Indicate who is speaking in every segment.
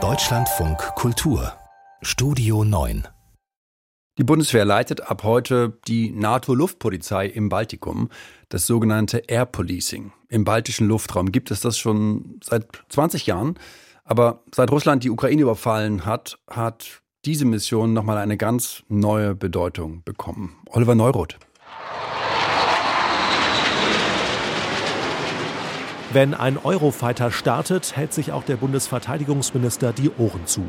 Speaker 1: Deutschlandfunk Kultur Studio 9
Speaker 2: die Bundeswehr leitet ab heute die NATO-Luftpolizei im Baltikum, das sogenannte Air Policing. Im baltischen Luftraum gibt es das schon seit 20 Jahren. Aber seit Russland die Ukraine überfallen hat, hat diese Mission nochmal eine ganz neue Bedeutung bekommen. Oliver Neuroth.
Speaker 3: Wenn ein Eurofighter startet, hält sich auch der Bundesverteidigungsminister die Ohren zu.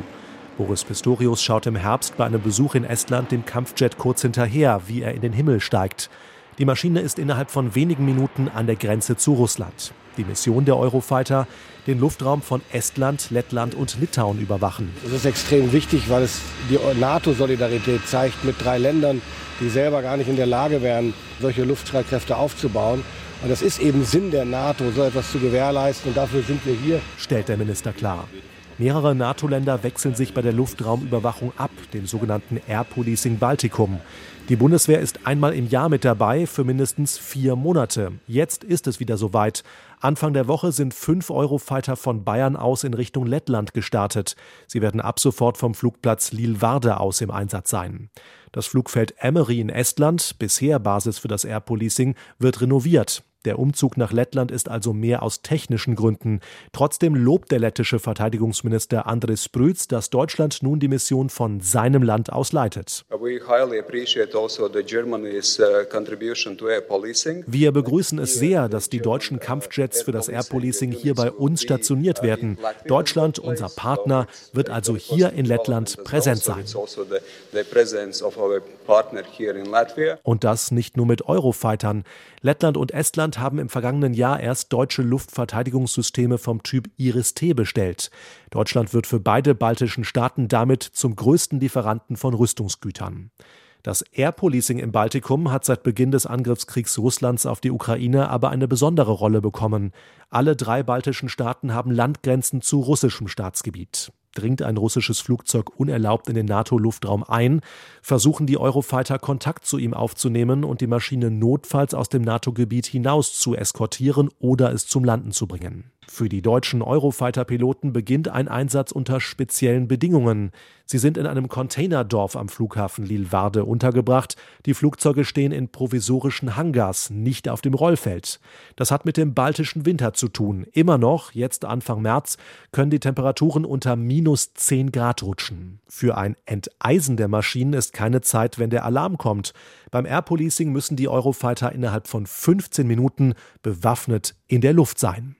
Speaker 3: Boris Pistorius schaut im Herbst bei einem Besuch in Estland dem Kampfjet kurz hinterher, wie er in den Himmel steigt. Die Maschine ist innerhalb von wenigen Minuten an der Grenze zu Russland. Die Mission der Eurofighter, den Luftraum von Estland, Lettland und Litauen überwachen.
Speaker 4: Das ist extrem wichtig, weil es die NATO-Solidarität zeigt mit drei Ländern, die selber gar nicht in der Lage wären, solche Luftstreitkräfte aufzubauen. Und das ist eben Sinn der NATO, so etwas zu gewährleisten. Und dafür sind wir hier,
Speaker 3: stellt der Minister klar. Mehrere NATO-Länder wechseln sich bei der Luftraumüberwachung ab, dem sogenannten Air Policing Baltikum. Die Bundeswehr ist einmal im Jahr mit dabei für mindestens vier Monate. Jetzt ist es wieder soweit. Anfang der Woche sind fünf Eurofighter von Bayern aus in Richtung Lettland gestartet. Sie werden ab sofort vom Flugplatz Lilwarde aus im Einsatz sein. Das Flugfeld Emery in Estland, bisher Basis für das Air Policing, wird renoviert. Der Umzug nach Lettland ist also mehr aus technischen Gründen. Trotzdem lobt der lettische Verteidigungsminister Andris Sprüz, dass Deutschland nun die Mission von seinem Land aus leitet. Also uh, Wir begrüßen es sehr, dass die deutschen Kampfjets für das Air Policing hier bei uns stationiert werden. Deutschland, unser Partner, wird also hier in Lettland präsent sein. Und das nicht nur mit Eurofightern. Lettland und Estland haben im vergangenen Jahr erst deutsche Luftverteidigungssysteme vom Typ Iris-T bestellt. Deutschland wird für beide baltischen Staaten damit zum größten Lieferanten von Rüstungsgütern. Das Air Policing im Baltikum hat seit Beginn des Angriffskriegs Russlands auf die Ukraine aber eine besondere Rolle bekommen. Alle drei baltischen Staaten haben Landgrenzen zu russischem Staatsgebiet. Dringt ein russisches Flugzeug unerlaubt in den NATO-Luftraum ein, versuchen die Eurofighter Kontakt zu ihm aufzunehmen und die Maschine notfalls aus dem NATO-Gebiet hinaus zu eskortieren oder es zum Landen zu bringen. Für die deutschen Eurofighter-Piloten beginnt ein Einsatz unter speziellen Bedingungen. Sie sind in einem Containerdorf am Flughafen Lilwarde untergebracht. Die Flugzeuge stehen in provisorischen Hangars, nicht auf dem Rollfeld. Das hat mit dem baltischen Winter zu tun. Immer noch, jetzt Anfang März, können die Temperaturen unter minus 10 Grad rutschen. Für ein Enteisen der Maschinen ist keine Zeit, wenn der Alarm kommt. Beim Air Policing müssen die Eurofighter innerhalb von 15 Minuten bewaffnet in der Luft sein.